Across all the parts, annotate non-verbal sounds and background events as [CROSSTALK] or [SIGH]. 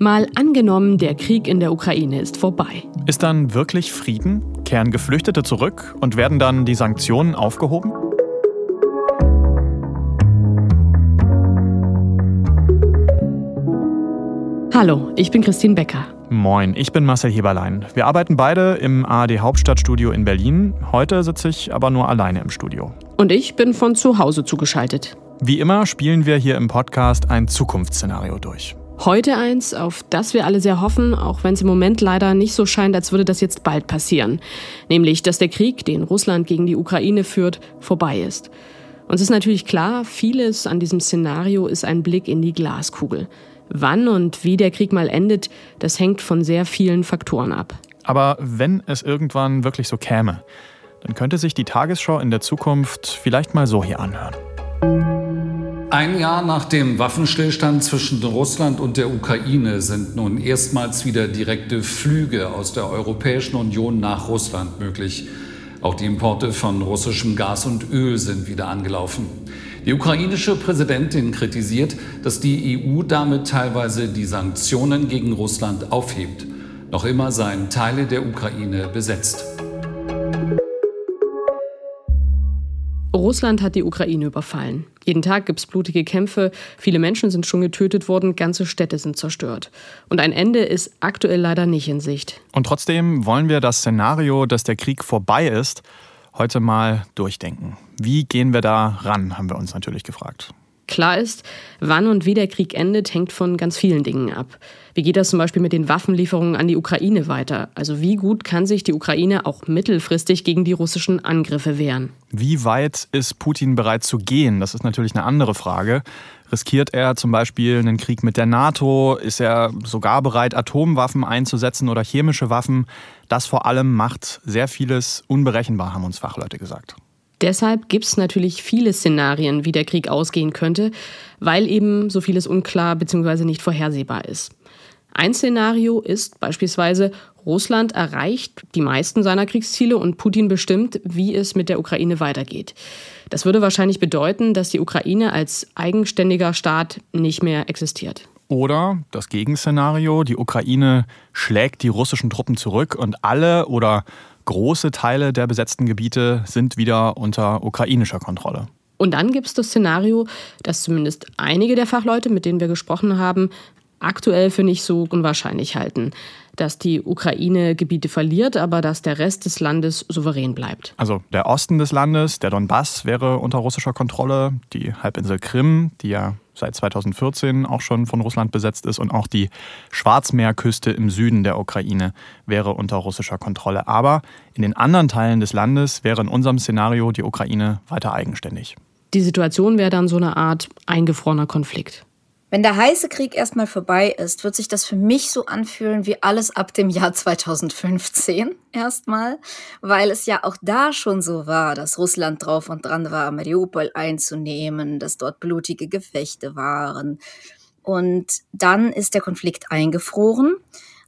Mal angenommen, der Krieg in der Ukraine ist vorbei. Ist dann wirklich Frieden? Kehren Geflüchtete zurück und werden dann die Sanktionen aufgehoben? Hallo, ich bin Christine Becker. Moin, ich bin Marcel Heberlein. Wir arbeiten beide im ARD Hauptstadtstudio in Berlin. Heute sitze ich aber nur alleine im Studio. Und ich bin von zu Hause zugeschaltet. Wie immer spielen wir hier im Podcast ein Zukunftsszenario durch. Heute eins, auf das wir alle sehr hoffen, auch wenn es im Moment leider nicht so scheint, als würde das jetzt bald passieren. Nämlich, dass der Krieg, den Russland gegen die Ukraine führt, vorbei ist. Uns ist natürlich klar, vieles an diesem Szenario ist ein Blick in die Glaskugel. Wann und wie der Krieg mal endet, das hängt von sehr vielen Faktoren ab. Aber wenn es irgendwann wirklich so käme, dann könnte sich die Tagesschau in der Zukunft vielleicht mal so hier anhören. Ein Jahr nach dem Waffenstillstand zwischen Russland und der Ukraine sind nun erstmals wieder direkte Flüge aus der Europäischen Union nach Russland möglich. Auch die Importe von russischem Gas und Öl sind wieder angelaufen. Die ukrainische Präsidentin kritisiert, dass die EU damit teilweise die Sanktionen gegen Russland aufhebt. Noch immer seien Teile der Ukraine besetzt. Russland hat die Ukraine überfallen. Jeden Tag gibt es blutige Kämpfe, viele Menschen sind schon getötet worden, ganze Städte sind zerstört. Und ein Ende ist aktuell leider nicht in Sicht. Und trotzdem wollen wir das Szenario, dass der Krieg vorbei ist, heute mal durchdenken. Wie gehen wir da ran, haben wir uns natürlich gefragt. Klar ist, wann und wie der Krieg endet, hängt von ganz vielen Dingen ab. Wie geht das zum Beispiel mit den Waffenlieferungen an die Ukraine weiter? Also wie gut kann sich die Ukraine auch mittelfristig gegen die russischen Angriffe wehren? Wie weit ist Putin bereit zu gehen? Das ist natürlich eine andere Frage. Riskiert er zum Beispiel einen Krieg mit der NATO? Ist er sogar bereit, Atomwaffen einzusetzen oder chemische Waffen? Das vor allem macht sehr vieles unberechenbar, haben uns Fachleute gesagt. Deshalb gibt es natürlich viele Szenarien, wie der Krieg ausgehen könnte, weil eben so vieles unklar bzw. nicht vorhersehbar ist. Ein Szenario ist beispielsweise, Russland erreicht die meisten seiner Kriegsziele und Putin bestimmt, wie es mit der Ukraine weitergeht. Das würde wahrscheinlich bedeuten, dass die Ukraine als eigenständiger Staat nicht mehr existiert. Oder das Gegenszenario, die Ukraine schlägt die russischen Truppen zurück und alle oder Große Teile der besetzten Gebiete sind wieder unter ukrainischer Kontrolle. Und dann gibt es das Szenario, das zumindest einige der Fachleute, mit denen wir gesprochen haben, aktuell für nicht so unwahrscheinlich halten, dass die Ukraine Gebiete verliert, aber dass der Rest des Landes souverän bleibt. Also der Osten des Landes, der Donbass, wäre unter russischer Kontrolle, die Halbinsel Krim, die ja seit 2014 auch schon von Russland besetzt ist und auch die Schwarzmeerküste im Süden der Ukraine wäre unter russischer Kontrolle. Aber in den anderen Teilen des Landes wäre in unserem Szenario die Ukraine weiter eigenständig. Die Situation wäre dann so eine Art eingefrorener Konflikt. Wenn der heiße Krieg erstmal vorbei ist, wird sich das für mich so anfühlen wie alles ab dem Jahr [LAUGHS] 2015 erstmal, weil es ja auch da schon so war, dass Russland drauf und dran war, Mariupol einzunehmen, dass dort blutige Gefechte waren. Und dann ist der Konflikt eingefroren.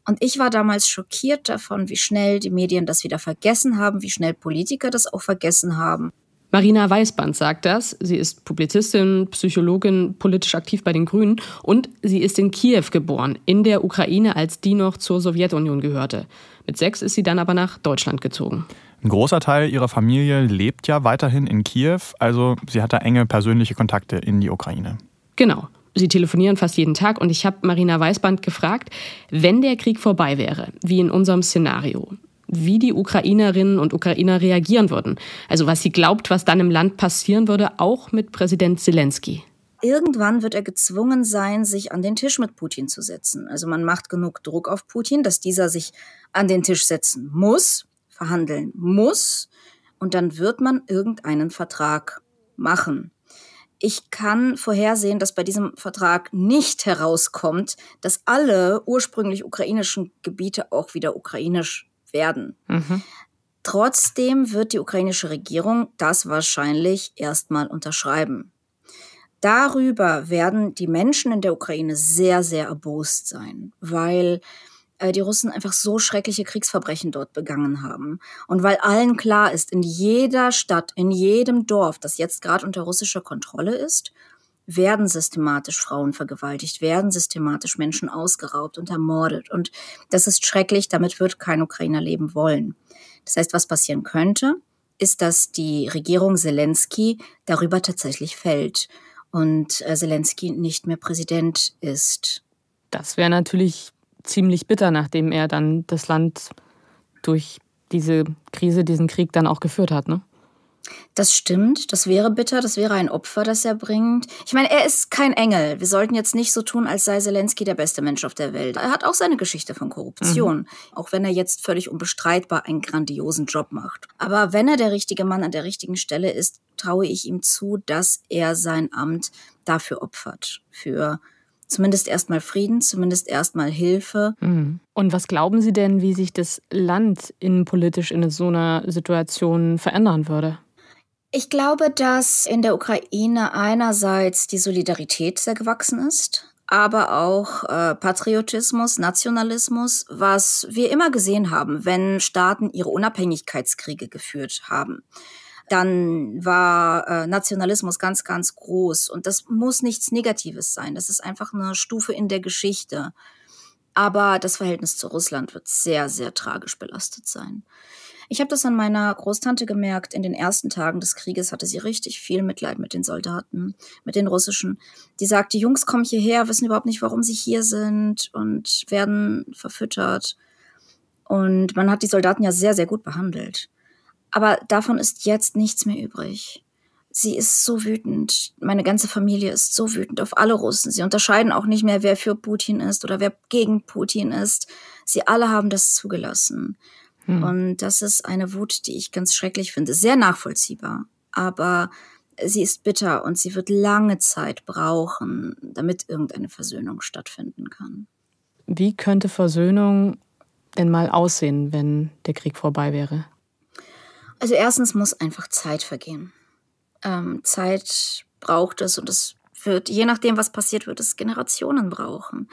Und ich war damals schockiert davon, wie schnell die Medien das wieder vergessen haben, wie schnell Politiker das auch vergessen haben. Marina Weißband sagt das. Sie ist Publizistin, Psychologin, politisch aktiv bei den Grünen und sie ist in Kiew geboren, in der Ukraine, als die noch zur Sowjetunion gehörte. Mit sechs ist sie dann aber nach Deutschland gezogen. Ein großer Teil ihrer Familie lebt ja weiterhin in Kiew, also sie hat da enge persönliche Kontakte in die Ukraine. Genau. Sie telefonieren fast jeden Tag und ich habe Marina Weißband gefragt, wenn der Krieg vorbei wäre, wie in unserem Szenario, wie die Ukrainerinnen und Ukrainer reagieren würden. Also was sie glaubt, was dann im Land passieren würde, auch mit Präsident Zelensky. Irgendwann wird er gezwungen sein, sich an den Tisch mit Putin zu setzen. Also man macht genug Druck auf Putin, dass dieser sich an den Tisch setzen muss, verhandeln muss, und dann wird man irgendeinen Vertrag machen. Ich kann vorhersehen, dass bei diesem Vertrag nicht herauskommt, dass alle ursprünglich ukrainischen Gebiete auch wieder ukrainisch werden. Mhm. Trotzdem wird die ukrainische Regierung das wahrscheinlich erstmal unterschreiben. Darüber werden die Menschen in der Ukraine sehr, sehr erbost sein, weil äh, die Russen einfach so schreckliche Kriegsverbrechen dort begangen haben. Und weil allen klar ist, in jeder Stadt, in jedem Dorf, das jetzt gerade unter russischer Kontrolle ist, werden systematisch Frauen vergewaltigt, werden systematisch Menschen ausgeraubt und ermordet. Und das ist schrecklich, damit wird kein Ukrainer leben wollen. Das heißt, was passieren könnte, ist, dass die Regierung Zelensky darüber tatsächlich fällt und äh, Zelensky nicht mehr Präsident ist. Das wäre natürlich ziemlich bitter, nachdem er dann das Land durch diese Krise, diesen Krieg dann auch geführt hat, ne? Das stimmt, das wäre bitter, das wäre ein Opfer, das er bringt. Ich meine, er ist kein Engel. Wir sollten jetzt nicht so tun, als sei Zelensky der beste Mensch auf der Welt. Er hat auch seine Geschichte von Korruption, mhm. auch wenn er jetzt völlig unbestreitbar einen grandiosen Job macht. Aber wenn er der richtige Mann an der richtigen Stelle ist, traue ich ihm zu, dass er sein Amt dafür opfert, für zumindest erstmal Frieden, zumindest erstmal Hilfe. Mhm. Und was glauben Sie denn, wie sich das Land innenpolitisch in so einer Situation verändern würde? Ich glaube, dass in der Ukraine einerseits die Solidarität sehr gewachsen ist, aber auch äh, Patriotismus, Nationalismus, was wir immer gesehen haben, wenn Staaten ihre Unabhängigkeitskriege geführt haben. Dann war äh, Nationalismus ganz, ganz groß. Und das muss nichts Negatives sein. Das ist einfach eine Stufe in der Geschichte. Aber das Verhältnis zu Russland wird sehr, sehr tragisch belastet sein. Ich habe das an meiner Großtante gemerkt. In den ersten Tagen des Krieges hatte sie richtig viel Mitleid mit den Soldaten, mit den russischen. Die sagt, die Jungs kommen hierher, wissen überhaupt nicht, warum sie hier sind und werden verfüttert. Und man hat die Soldaten ja sehr, sehr gut behandelt. Aber davon ist jetzt nichts mehr übrig. Sie ist so wütend. Meine ganze Familie ist so wütend auf alle Russen. Sie unterscheiden auch nicht mehr, wer für Putin ist oder wer gegen Putin ist. Sie alle haben das zugelassen. Hm. Und das ist eine Wut, die ich ganz schrecklich finde. Sehr nachvollziehbar. Aber sie ist bitter und sie wird lange Zeit brauchen, damit irgendeine Versöhnung stattfinden kann. Wie könnte Versöhnung denn mal aussehen, wenn der Krieg vorbei wäre? Also erstens muss einfach Zeit vergehen. Ähm, Zeit braucht es und es wird, je nachdem, was passiert, wird es Generationen brauchen.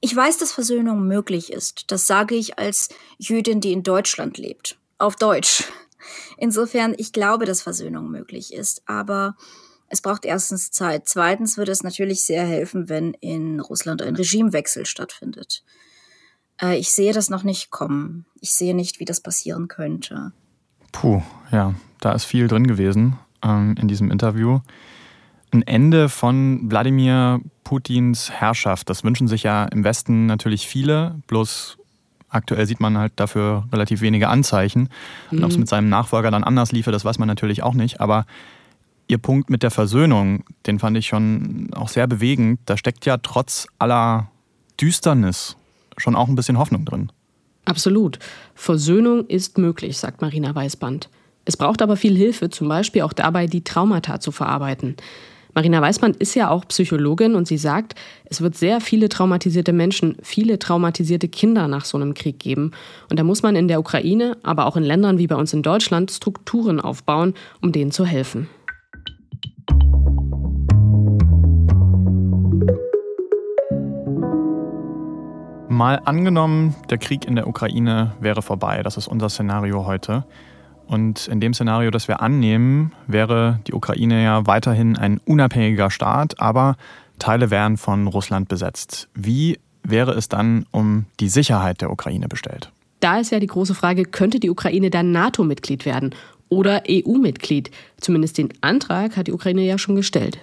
Ich weiß, dass Versöhnung möglich ist. Das sage ich als Jüdin, die in Deutschland lebt. Auf Deutsch. [LAUGHS] Insofern, ich glaube, dass Versöhnung möglich ist. Aber es braucht erstens Zeit. Zweitens würde es natürlich sehr helfen, wenn in Russland ein Regimewechsel stattfindet. Äh, ich sehe das noch nicht kommen. Ich sehe nicht, wie das passieren könnte. Puh, ja, da ist viel drin gewesen ähm, in diesem Interview ein Ende von Wladimir Putins Herrschaft. Das wünschen sich ja im Westen natürlich viele, bloß aktuell sieht man halt dafür relativ wenige Anzeichen. Und ob es mhm. mit seinem Nachfolger dann anders liefe, das weiß man natürlich auch nicht. Aber Ihr Punkt mit der Versöhnung, den fand ich schon auch sehr bewegend. Da steckt ja trotz aller Düsternis schon auch ein bisschen Hoffnung drin. Absolut. Versöhnung ist möglich, sagt Marina Weißband. Es braucht aber viel Hilfe, zum Beispiel auch dabei, die Traumata zu verarbeiten. Marina Weißmann ist ja auch Psychologin und sie sagt, es wird sehr viele traumatisierte Menschen, viele traumatisierte Kinder nach so einem Krieg geben. Und da muss man in der Ukraine, aber auch in Ländern wie bei uns in Deutschland Strukturen aufbauen, um denen zu helfen. Mal angenommen, der Krieg in der Ukraine wäre vorbei. Das ist unser Szenario heute. Und in dem Szenario, das wir annehmen, wäre die Ukraine ja weiterhin ein unabhängiger Staat, aber Teile wären von Russland besetzt. Wie wäre es dann um die Sicherheit der Ukraine bestellt? Da ist ja die große Frage, könnte die Ukraine dann NATO-Mitglied werden oder EU-Mitglied? Zumindest den Antrag hat die Ukraine ja schon gestellt.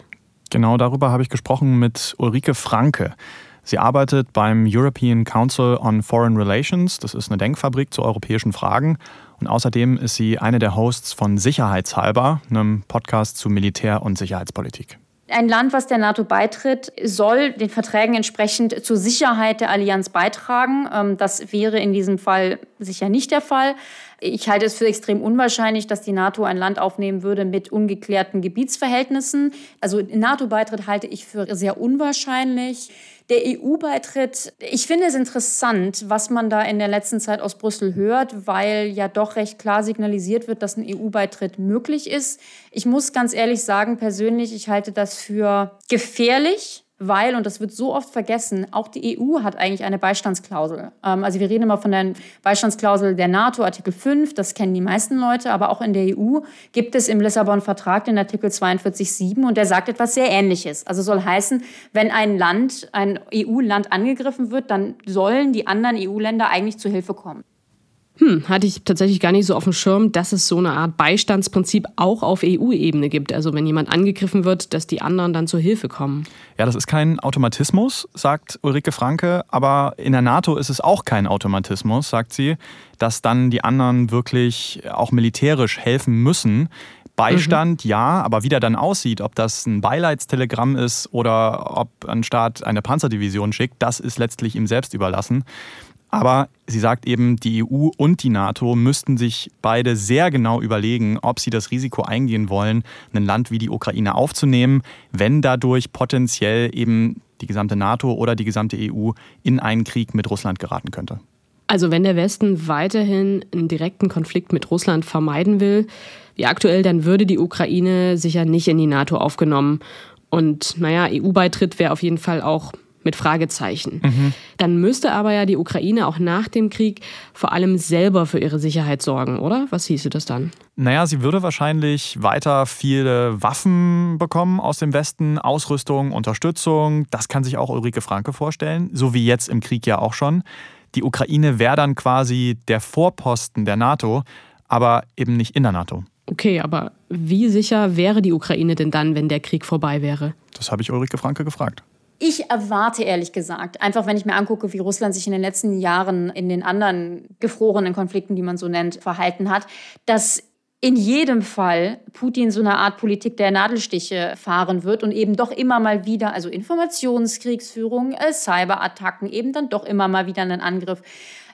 Genau darüber habe ich gesprochen mit Ulrike Franke. Sie arbeitet beim European Council on Foreign Relations. Das ist eine Denkfabrik zu europäischen Fragen. Und außerdem ist sie eine der Hosts von Sicherheitshalber, einem Podcast zu Militär- und Sicherheitspolitik. Ein Land, was der NATO beitritt, soll den Verträgen entsprechend zur Sicherheit der Allianz beitragen. Ähm, das wäre in diesem Fall sicher nicht der Fall. Ich halte es für extrem unwahrscheinlich, dass die NATO ein Land aufnehmen würde mit ungeklärten Gebietsverhältnissen. Also NATO-Beitritt halte ich für sehr unwahrscheinlich. Der EU-Beitritt, ich finde es interessant, was man da in der letzten Zeit aus Brüssel hört, weil ja doch recht klar signalisiert wird, dass ein EU-Beitritt möglich ist. Ich muss ganz ehrlich sagen, persönlich, ich halte das für gefährlich weil, und das wird so oft vergessen, auch die EU hat eigentlich eine Beistandsklausel. Ähm, also wir reden immer von der Beistandsklausel der NATO, Artikel 5, das kennen die meisten Leute, aber auch in der EU gibt es im Lissabon-Vertrag den Artikel 42.7 und der sagt etwas sehr Ähnliches. Also soll heißen, wenn ein Land, ein EU-Land angegriffen wird, dann sollen die anderen EU-Länder eigentlich zu Hilfe kommen. Hm, hatte ich tatsächlich gar nicht so auf dem Schirm, dass es so eine Art Beistandsprinzip auch auf EU-Ebene gibt. Also wenn jemand angegriffen wird, dass die anderen dann zur Hilfe kommen. Ja, das ist kein Automatismus, sagt Ulrike Franke, aber in der NATO ist es auch kein Automatismus, sagt sie, dass dann die anderen wirklich auch militärisch helfen müssen. Beistand, mhm. ja, aber wie der dann aussieht, ob das ein Beileidstelegramm ist oder ob ein Staat eine Panzerdivision schickt, das ist letztlich ihm selbst überlassen. Aber sie sagt eben, die EU und die NATO müssten sich beide sehr genau überlegen, ob sie das Risiko eingehen wollen, ein Land wie die Ukraine aufzunehmen, wenn dadurch potenziell eben die gesamte NATO oder die gesamte EU in einen Krieg mit Russland geraten könnte. Also wenn der Westen weiterhin einen direkten Konflikt mit Russland vermeiden will, wie aktuell, dann würde die Ukraine sicher nicht in die NATO aufgenommen. Und naja, EU-Beitritt wäre auf jeden Fall auch mit Fragezeichen. Mhm. Dann müsste aber ja die Ukraine auch nach dem Krieg vor allem selber für ihre Sicherheit sorgen, oder? Was hieße das dann? Naja, sie würde wahrscheinlich weiter viele Waffen bekommen aus dem Westen, Ausrüstung, Unterstützung. Das kann sich auch Ulrike Franke vorstellen, so wie jetzt im Krieg ja auch schon. Die Ukraine wäre dann quasi der Vorposten der NATO, aber eben nicht in der NATO. Okay, aber wie sicher wäre die Ukraine denn dann, wenn der Krieg vorbei wäre? Das habe ich Ulrike Franke gefragt. Ich erwarte ehrlich gesagt, einfach wenn ich mir angucke, wie Russland sich in den letzten Jahren in den anderen gefrorenen Konflikten, die man so nennt, verhalten hat, dass in jedem Fall Putin so eine Art Politik der Nadelstiche fahren wird und eben doch immer mal wieder, also Informationskriegsführung, äh, Cyberattacken, eben dann doch immer mal wieder einen Angriff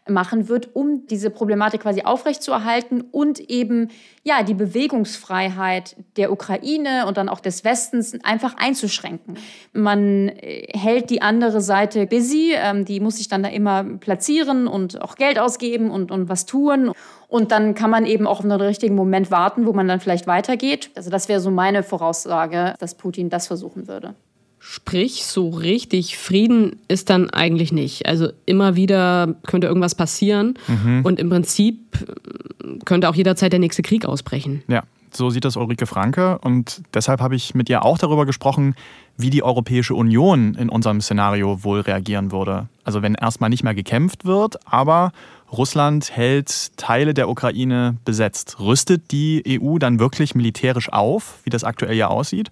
machen wird, um diese Problematik quasi aufrechtzuerhalten und eben ja die Bewegungsfreiheit der Ukraine und dann auch des Westens einfach einzuschränken. Man äh, hält die andere Seite busy, ähm, die muss sich dann da immer platzieren und auch Geld ausgeben und, und was tun. Und dann kann man eben auch auf einen richtigen Moment warten, wo man dann vielleicht weitergeht. Also das wäre so meine Voraussage, dass Putin das versuchen würde. Sprich, so richtig Frieden ist dann eigentlich nicht. Also immer wieder könnte irgendwas passieren mhm. und im Prinzip äh, könnte auch jederzeit der nächste Krieg ausbrechen. Ja, so sieht das Ulrike Franke und deshalb habe ich mit ihr auch darüber gesprochen, wie die Europäische Union in unserem Szenario wohl reagieren würde. Also wenn erstmal nicht mehr gekämpft wird, aber Russland hält Teile der Ukraine besetzt. Rüstet die EU dann wirklich militärisch auf, wie das aktuell ja aussieht?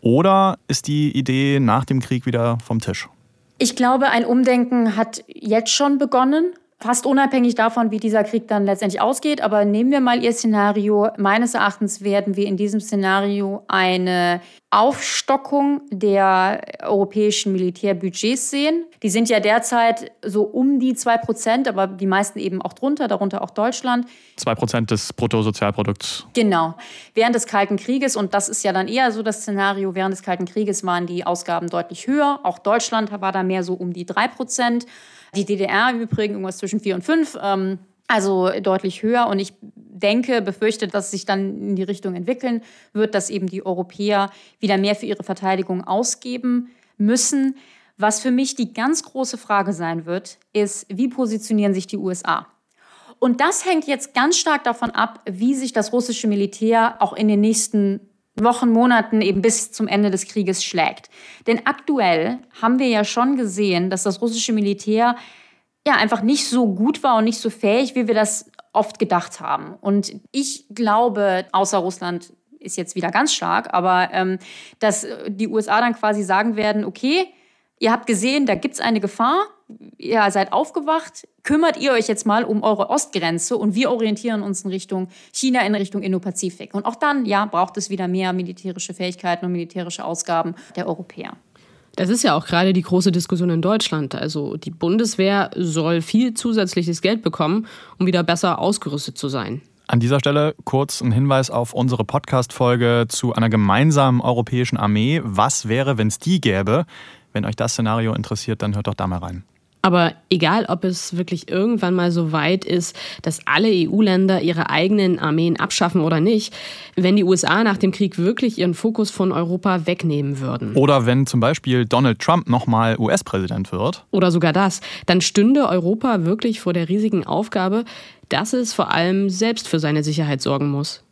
Oder ist die Idee nach dem Krieg wieder vom Tisch? Ich glaube, ein Umdenken hat jetzt schon begonnen fast unabhängig davon, wie dieser Krieg dann letztendlich ausgeht. Aber nehmen wir mal Ihr Szenario. Meines Erachtens werden wir in diesem Szenario eine Aufstockung der europäischen Militärbudgets sehen. Die sind ja derzeit so um die 2 Prozent, aber die meisten eben auch drunter, darunter auch Deutschland. 2 Prozent des Bruttosozialprodukts. Genau. Während des Kalten Krieges, und das ist ja dann eher so das Szenario, während des Kalten Krieges waren die Ausgaben deutlich höher. Auch Deutschland war da mehr so um die 3 Prozent. Die DDR im Übrigen irgendwas zwischen vier und fünf, ähm, also deutlich höher. Und ich denke, befürchte, dass sich dann in die Richtung entwickeln wird, dass eben die Europäer wieder mehr für ihre Verteidigung ausgeben müssen. Was für mich die ganz große Frage sein wird, ist, wie positionieren sich die USA? Und das hängt jetzt ganz stark davon ab, wie sich das russische Militär auch in den nächsten Wochen, Monaten eben bis zum Ende des Krieges schlägt. Denn aktuell haben wir ja schon gesehen, dass das russische Militär ja einfach nicht so gut war und nicht so fähig, wie wir das oft gedacht haben. Und ich glaube, außer Russland ist jetzt wieder ganz stark, aber ähm, dass die USA dann quasi sagen werden, okay, ihr habt gesehen, da gibt es eine Gefahr, ihr seid aufgewacht, kümmert ihr euch jetzt mal um eure Ostgrenze und wir orientieren uns in Richtung China, in Richtung Indo-Pazifik. Und auch dann, ja, braucht es wieder mehr militärische Fähigkeiten und militärische Ausgaben der Europäer. Das ist ja auch gerade die große Diskussion in Deutschland. Also die Bundeswehr soll viel zusätzliches Geld bekommen, um wieder besser ausgerüstet zu sein. An dieser Stelle kurz ein Hinweis auf unsere Podcast-Folge zu einer gemeinsamen europäischen Armee. Was wäre, wenn es die gäbe? Wenn euch das Szenario interessiert, dann hört doch da mal rein. Aber egal, ob es wirklich irgendwann mal so weit ist, dass alle EU-Länder ihre eigenen Armeen abschaffen oder nicht, wenn die USA nach dem Krieg wirklich ihren Fokus von Europa wegnehmen würden. Oder wenn zum Beispiel Donald Trump nochmal US-Präsident wird. Oder sogar das, dann stünde Europa wirklich vor der riesigen Aufgabe, dass es vor allem selbst für seine Sicherheit sorgen muss.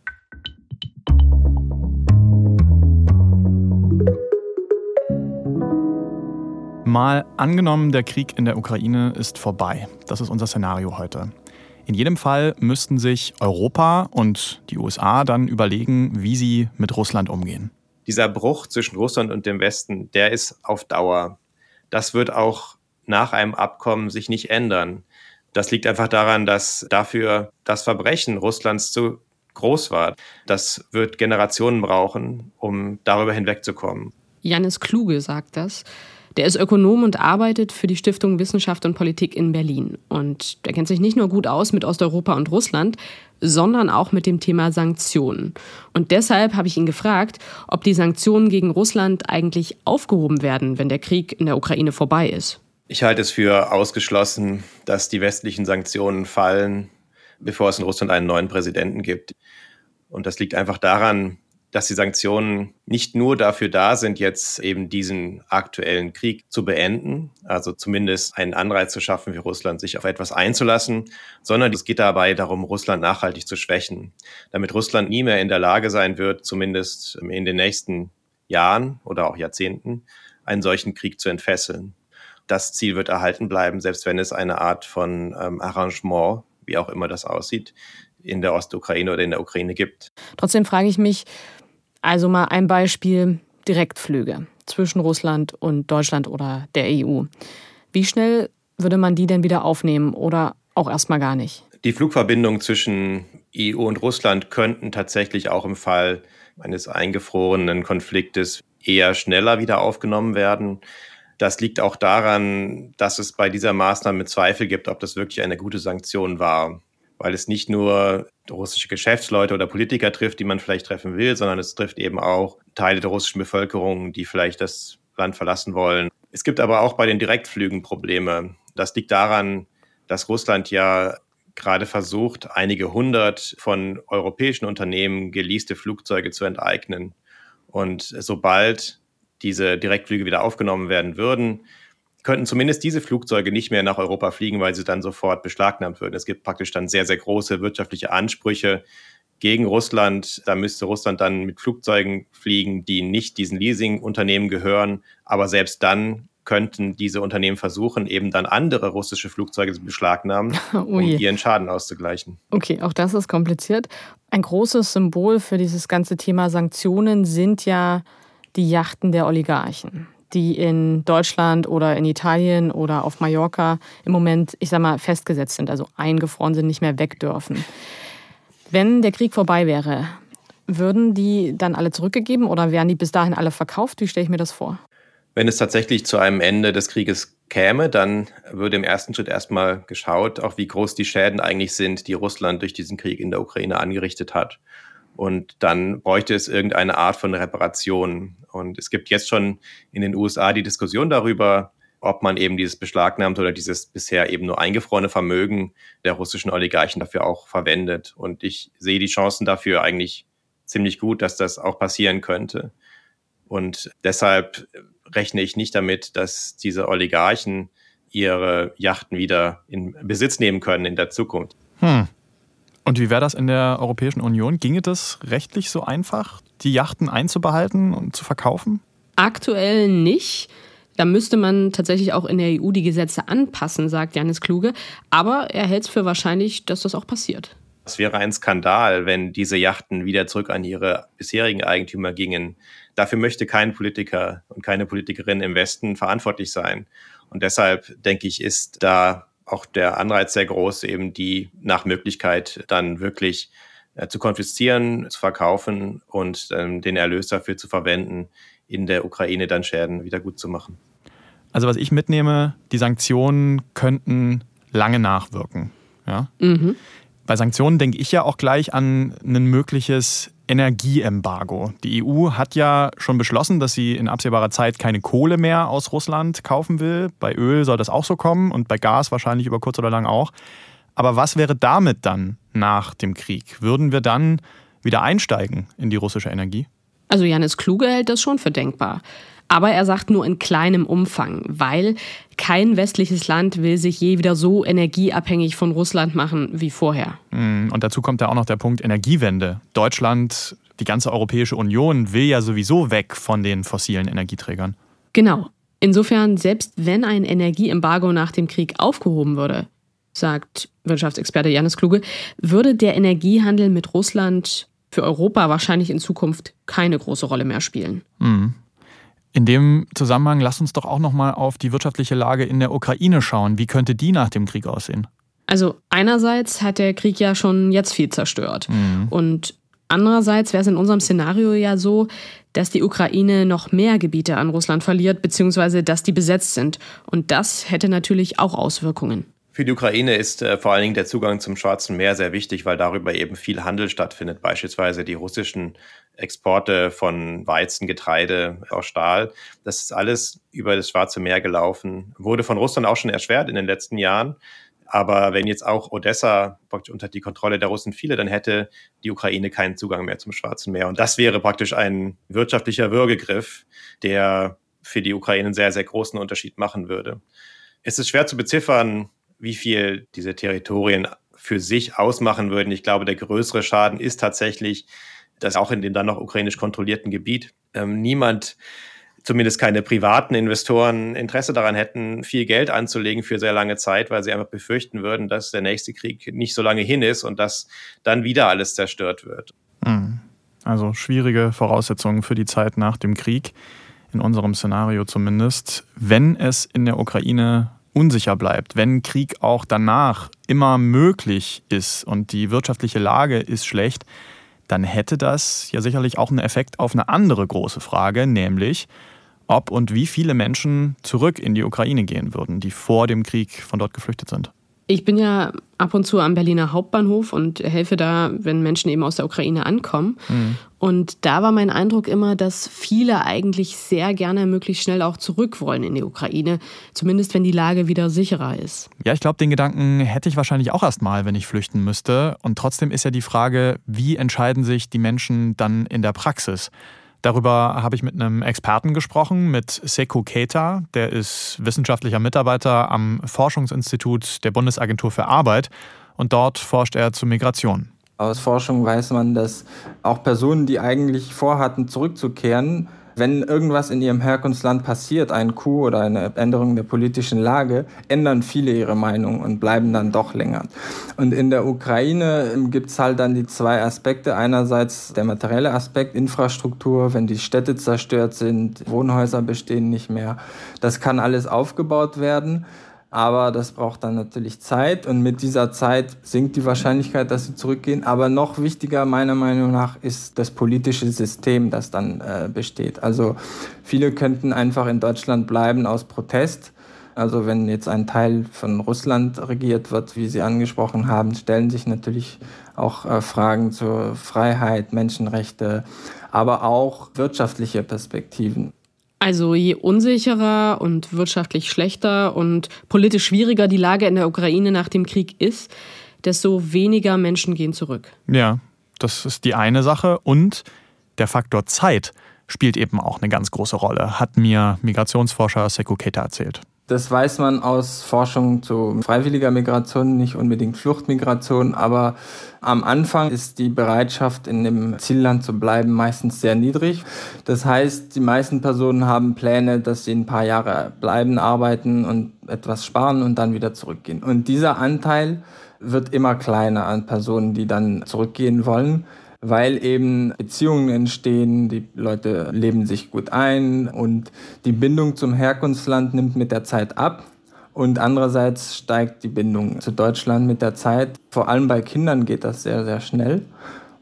Mal angenommen, der Krieg in der Ukraine ist vorbei. Das ist unser Szenario heute. In jedem Fall müssten sich Europa und die USA dann überlegen, wie sie mit Russland umgehen. Dieser Bruch zwischen Russland und dem Westen, der ist auf Dauer. Das wird auch nach einem Abkommen sich nicht ändern. Das liegt einfach daran, dass dafür das Verbrechen Russlands zu groß war. Das wird Generationen brauchen, um darüber hinwegzukommen. Janis Kluge sagt das. Der ist Ökonom und arbeitet für die Stiftung Wissenschaft und Politik in Berlin. Und der kennt sich nicht nur gut aus mit Osteuropa und Russland, sondern auch mit dem Thema Sanktionen. Und deshalb habe ich ihn gefragt, ob die Sanktionen gegen Russland eigentlich aufgehoben werden, wenn der Krieg in der Ukraine vorbei ist. Ich halte es für ausgeschlossen, dass die westlichen Sanktionen fallen, bevor es in Russland einen neuen Präsidenten gibt. Und das liegt einfach daran, dass die Sanktionen nicht nur dafür da sind, jetzt eben diesen aktuellen Krieg zu beenden, also zumindest einen Anreiz zu schaffen für Russland, sich auf etwas einzulassen, sondern es geht dabei darum, Russland nachhaltig zu schwächen, damit Russland nie mehr in der Lage sein wird, zumindest in den nächsten Jahren oder auch Jahrzehnten, einen solchen Krieg zu entfesseln. Das Ziel wird erhalten bleiben, selbst wenn es eine Art von ähm, Arrangement, wie auch immer das aussieht, in der Ostukraine oder in der Ukraine gibt. Trotzdem frage ich mich, also mal ein Beispiel Direktflüge zwischen Russland und Deutschland oder der EU. Wie schnell würde man die denn wieder aufnehmen oder auch erstmal gar nicht? Die Flugverbindungen zwischen EU und Russland könnten tatsächlich auch im Fall eines eingefrorenen Konfliktes eher schneller wieder aufgenommen werden. Das liegt auch daran, dass es bei dieser Maßnahme Zweifel gibt, ob das wirklich eine gute Sanktion war weil es nicht nur russische Geschäftsleute oder Politiker trifft, die man vielleicht treffen will, sondern es trifft eben auch Teile der russischen Bevölkerung, die vielleicht das Land verlassen wollen. Es gibt aber auch bei den Direktflügen Probleme. Das liegt daran, dass Russland ja gerade versucht, einige hundert von europäischen Unternehmen geleaste Flugzeuge zu enteignen. Und sobald diese Direktflüge wieder aufgenommen werden würden, könnten zumindest diese Flugzeuge nicht mehr nach Europa fliegen, weil sie dann sofort beschlagnahmt würden. Es gibt praktisch dann sehr, sehr große wirtschaftliche Ansprüche gegen Russland. Da müsste Russland dann mit Flugzeugen fliegen, die nicht diesen Leasingunternehmen gehören. Aber selbst dann könnten diese Unternehmen versuchen, eben dann andere russische Flugzeuge zu beschlagnahmen, [LAUGHS] oh um ihren Schaden auszugleichen. Okay, auch das ist kompliziert. Ein großes Symbol für dieses ganze Thema Sanktionen sind ja die Yachten der Oligarchen die in Deutschland oder in Italien oder auf Mallorca im Moment, ich sag mal, festgesetzt sind, also eingefroren sind, nicht mehr weg dürfen. Wenn der Krieg vorbei wäre, würden die dann alle zurückgegeben oder wären die bis dahin alle verkauft? Wie stelle ich mir das vor? Wenn es tatsächlich zu einem Ende des Krieges käme, dann würde im ersten Schritt erstmal geschaut, auch wie groß die Schäden eigentlich sind, die Russland durch diesen Krieg in der Ukraine angerichtet hat. Und dann bräuchte es irgendeine Art von Reparation. Und es gibt jetzt schon in den USA die Diskussion darüber, ob man eben dieses beschlagnahmte oder dieses bisher eben nur eingefrorene Vermögen der russischen Oligarchen dafür auch verwendet. Und ich sehe die Chancen dafür eigentlich ziemlich gut, dass das auch passieren könnte. Und deshalb rechne ich nicht damit, dass diese Oligarchen ihre Yachten wieder in Besitz nehmen können in der Zukunft. Hm. Und wie wäre das in der Europäischen Union? Ginge das rechtlich so einfach, die Yachten einzubehalten und zu verkaufen? Aktuell nicht. Da müsste man tatsächlich auch in der EU die Gesetze anpassen, sagt Janis Kluge. Aber er hält es für wahrscheinlich, dass das auch passiert. Es wäre ein Skandal, wenn diese Yachten wieder zurück an ihre bisherigen Eigentümer gingen. Dafür möchte kein Politiker und keine Politikerin im Westen verantwortlich sein. Und deshalb denke ich, ist da auch der Anreiz sehr groß, eben die nach Möglichkeit dann wirklich äh, zu konfiszieren, zu verkaufen und ähm, den Erlös dafür zu verwenden, in der Ukraine dann Schäden wieder gut zu machen. Also was ich mitnehme, die Sanktionen könnten lange nachwirken. Ja? Mhm. Bei Sanktionen denke ich ja auch gleich an ein mögliches Energieembargo. Die EU hat ja schon beschlossen, dass sie in absehbarer Zeit keine Kohle mehr aus Russland kaufen will. Bei Öl soll das auch so kommen und bei Gas wahrscheinlich über kurz oder lang auch. Aber was wäre damit dann nach dem Krieg? Würden wir dann wieder einsteigen in die russische Energie? Also Janis Kluge hält das schon für denkbar. Aber er sagt nur in kleinem Umfang, weil kein westliches Land will sich je wieder so energieabhängig von Russland machen wie vorher. Mm, und dazu kommt ja auch noch der Punkt Energiewende. Deutschland, die ganze Europäische Union will ja sowieso weg von den fossilen Energieträgern. Genau. Insofern, selbst wenn ein Energieembargo nach dem Krieg aufgehoben würde, sagt Wirtschaftsexperte Janis Kluge, würde der Energiehandel mit Russland für Europa wahrscheinlich in Zukunft keine große Rolle mehr spielen. Mhm. In dem Zusammenhang lass uns doch auch noch mal auf die wirtschaftliche Lage in der Ukraine schauen. Wie könnte die nach dem Krieg aussehen? Also einerseits hat der Krieg ja schon jetzt viel zerstört mhm. und andererseits wäre es in unserem Szenario ja so, dass die Ukraine noch mehr Gebiete an Russland verliert, beziehungsweise dass die besetzt sind. Und das hätte natürlich auch Auswirkungen. Für die Ukraine ist äh, vor allen Dingen der Zugang zum Schwarzen Meer sehr wichtig, weil darüber eben viel Handel stattfindet. Beispielsweise die russischen Exporte von Weizen, Getreide, auch Stahl. Das ist alles über das Schwarze Meer gelaufen. Wurde von Russland auch schon erschwert in den letzten Jahren. Aber wenn jetzt auch Odessa praktisch unter die Kontrolle der Russen fiele, dann hätte die Ukraine keinen Zugang mehr zum Schwarzen Meer. Und das wäre praktisch ein wirtschaftlicher Würgegriff, der für die Ukraine einen sehr, sehr großen Unterschied machen würde. Es ist schwer zu beziffern, wie viel diese Territorien für sich ausmachen würden. Ich glaube, der größere Schaden ist tatsächlich, dass auch in dem dann noch ukrainisch kontrollierten Gebiet ähm, niemand, zumindest keine privaten Investoren, Interesse daran hätten, viel Geld anzulegen für sehr lange Zeit, weil sie einfach befürchten würden, dass der nächste Krieg nicht so lange hin ist und dass dann wieder alles zerstört wird. Hm. Also schwierige Voraussetzungen für die Zeit nach dem Krieg, in unserem Szenario zumindest. Wenn es in der Ukraine unsicher bleibt, wenn Krieg auch danach immer möglich ist und die wirtschaftliche Lage ist schlecht, dann hätte das ja sicherlich auch einen Effekt auf eine andere große Frage, nämlich ob und wie viele Menschen zurück in die Ukraine gehen würden, die vor dem Krieg von dort geflüchtet sind. Ich bin ja ab und zu am Berliner Hauptbahnhof und helfe da, wenn Menschen eben aus der Ukraine ankommen. Mhm. Und da war mein Eindruck immer, dass viele eigentlich sehr gerne möglichst schnell auch zurück wollen in die Ukraine, zumindest wenn die Lage wieder sicherer ist. Ja, ich glaube, den Gedanken hätte ich wahrscheinlich auch erst mal, wenn ich flüchten müsste. Und trotzdem ist ja die Frage, wie entscheiden sich die Menschen dann in der Praxis? Darüber habe ich mit einem Experten gesprochen, mit Seko Keita. Der ist wissenschaftlicher Mitarbeiter am Forschungsinstitut der Bundesagentur für Arbeit und dort forscht er zu Migration. Aus Forschung weiß man, dass auch Personen, die eigentlich vorhatten, zurückzukehren, wenn irgendwas in ihrem Herkunftsland passiert, ein Coup oder eine Änderung der politischen Lage, ändern viele ihre Meinung und bleiben dann doch länger. Und in der Ukraine gibt es halt dann die zwei Aspekte. Einerseits der materielle Aspekt, Infrastruktur, wenn die Städte zerstört sind, Wohnhäuser bestehen nicht mehr. Das kann alles aufgebaut werden. Aber das braucht dann natürlich Zeit und mit dieser Zeit sinkt die Wahrscheinlichkeit, dass sie zurückgehen. Aber noch wichtiger meiner Meinung nach ist das politische System, das dann äh, besteht. Also viele könnten einfach in Deutschland bleiben aus Protest. Also wenn jetzt ein Teil von Russland regiert wird, wie Sie angesprochen haben, stellen sich natürlich auch äh, Fragen zur Freiheit, Menschenrechte, aber auch wirtschaftliche Perspektiven. Also je unsicherer und wirtschaftlich schlechter und politisch schwieriger die Lage in der Ukraine nach dem Krieg ist, desto weniger Menschen gehen zurück. Ja, das ist die eine Sache. Und der Faktor Zeit spielt eben auch eine ganz große Rolle, hat mir Migrationsforscher Sekou Keta erzählt. Das weiß man aus Forschung zu freiwilliger Migration, nicht unbedingt Fluchtmigration, aber am Anfang ist die Bereitschaft, in dem Zielland zu bleiben, meistens sehr niedrig. Das heißt, die meisten Personen haben Pläne, dass sie ein paar Jahre bleiben, arbeiten und etwas sparen und dann wieder zurückgehen. Und dieser Anteil wird immer kleiner an Personen, die dann zurückgehen wollen weil eben Beziehungen entstehen, die Leute leben sich gut ein und die Bindung zum Herkunftsland nimmt mit der Zeit ab. Und andererseits steigt die Bindung zu Deutschland mit der Zeit. Vor allem bei Kindern geht das sehr, sehr schnell.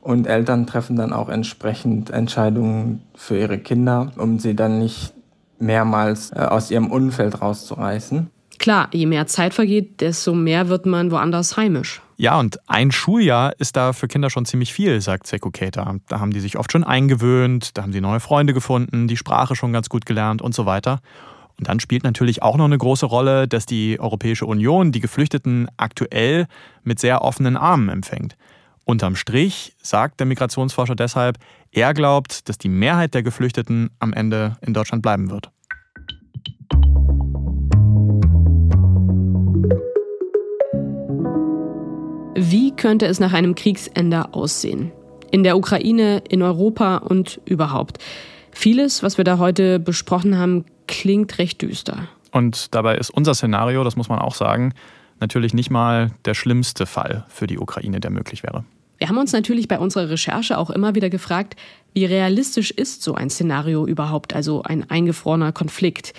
Und Eltern treffen dann auch entsprechend Entscheidungen für ihre Kinder, um sie dann nicht mehrmals äh, aus ihrem Umfeld rauszureißen. Klar, je mehr Zeit vergeht, desto mehr wird man woanders heimisch. Ja, und ein Schuljahr ist da für Kinder schon ziemlich viel, sagt Seko Keita. Da haben die sich oft schon eingewöhnt, da haben sie neue Freunde gefunden, die Sprache schon ganz gut gelernt und so weiter. Und dann spielt natürlich auch noch eine große Rolle, dass die Europäische Union die Geflüchteten aktuell mit sehr offenen Armen empfängt. Unterm Strich sagt der Migrationsforscher deshalb, er glaubt, dass die Mehrheit der Geflüchteten am Ende in Deutschland bleiben wird. Wie könnte es nach einem Kriegsende aussehen? In der Ukraine, in Europa und überhaupt. Vieles, was wir da heute besprochen haben, klingt recht düster. Und dabei ist unser Szenario, das muss man auch sagen, natürlich nicht mal der schlimmste Fall für die Ukraine, der möglich wäre. Wir haben uns natürlich bei unserer Recherche auch immer wieder gefragt, wie realistisch ist so ein Szenario überhaupt, also ein eingefrorener Konflikt?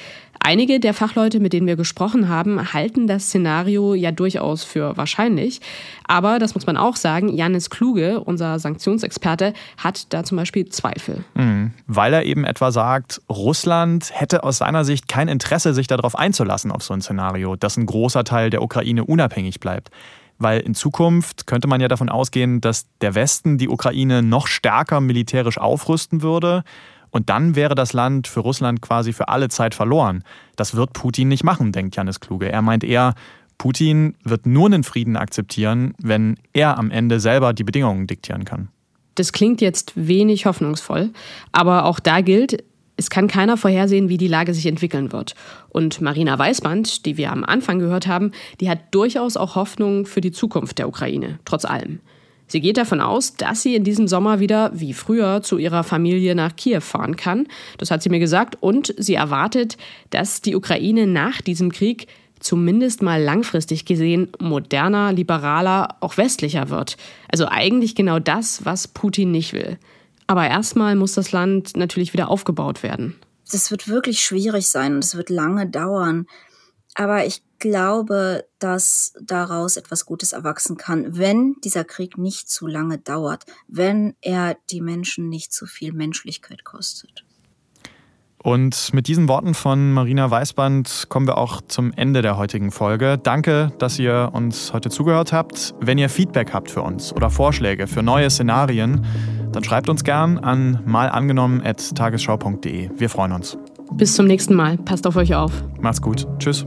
Einige der Fachleute, mit denen wir gesprochen haben, halten das Szenario ja durchaus für wahrscheinlich. Aber das muss man auch sagen, Janis Kluge, unser Sanktionsexperte, hat da zum Beispiel Zweifel. Mhm. Weil er eben etwa sagt, Russland hätte aus seiner Sicht kein Interesse, sich darauf einzulassen, auf so ein Szenario, dass ein großer Teil der Ukraine unabhängig bleibt weil in Zukunft könnte man ja davon ausgehen, dass der Westen die Ukraine noch stärker militärisch aufrüsten würde. Und dann wäre das Land für Russland quasi für alle Zeit verloren. Das wird Putin nicht machen, denkt Janis Kluge. Er meint eher, Putin wird nur einen Frieden akzeptieren, wenn er am Ende selber die Bedingungen diktieren kann. Das klingt jetzt wenig hoffnungsvoll, aber auch da gilt, es kann keiner vorhersehen, wie die Lage sich entwickeln wird. Und Marina Weißband, die wir am Anfang gehört haben, die hat durchaus auch Hoffnung für die Zukunft der Ukraine, trotz allem. Sie geht davon aus, dass sie in diesem Sommer wieder, wie früher, zu ihrer Familie nach Kiew fahren kann. Das hat sie mir gesagt. Und sie erwartet, dass die Ukraine nach diesem Krieg zumindest mal langfristig gesehen moderner, liberaler, auch westlicher wird. Also eigentlich genau das, was Putin nicht will. Aber erstmal muss das Land natürlich wieder aufgebaut werden. Das wird wirklich schwierig sein und es wird lange dauern. Aber ich glaube, dass daraus etwas Gutes erwachsen kann, wenn dieser Krieg nicht zu lange dauert, wenn er die Menschen nicht zu viel Menschlichkeit kostet. Und mit diesen Worten von Marina Weißband kommen wir auch zum Ende der heutigen Folge. Danke, dass ihr uns heute zugehört habt. Wenn ihr Feedback habt für uns oder Vorschläge für neue Szenarien, dann schreibt uns gern an malangenommen.tagesschau.de. Wir freuen uns. Bis zum nächsten Mal. Passt auf euch auf. Macht's gut. Tschüss.